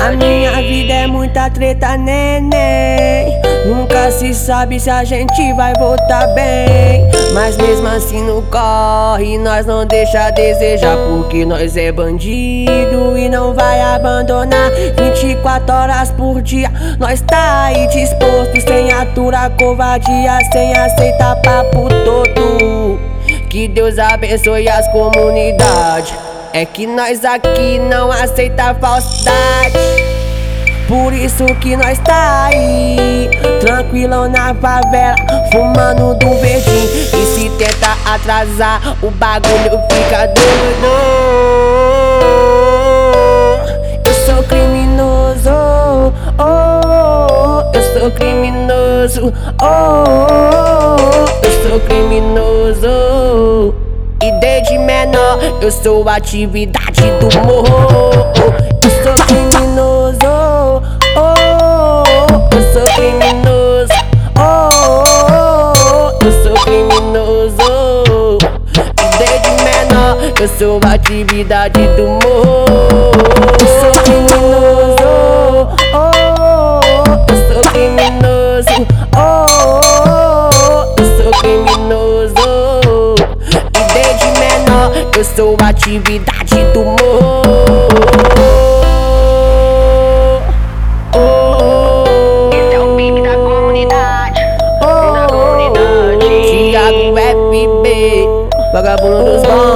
A minha vida é muita treta, neném. Nunca se sabe se a gente vai voltar bem. Mas mesmo assim no corre, nós não deixa a desejar. Porque nós é bandido e não vai abandonar. 24 horas por dia, nós tá aí disposto. Sem aturar covardia, sem aceitar papo todo. Que Deus abençoe as comunidades. É que nós aqui não aceita falsidade. Por isso que nós tá aí, tranquilão na favela, fumando do verdinho. E se tenta atrasar, o bagulho fica doido. Eu sou criminoso, oh, eu sou criminoso, oh, eu sou criminoso. Menor eu sou atividade do morro. Eu sou criminoso, oh, eu sou criminoso, oh, eu sou criminoso. Desde menor eu sou atividade do morro. Eu sou atividade do morro. Esse é o PIB da comunidade. Da comunidade. Thiago FB, vagabundo dos bons.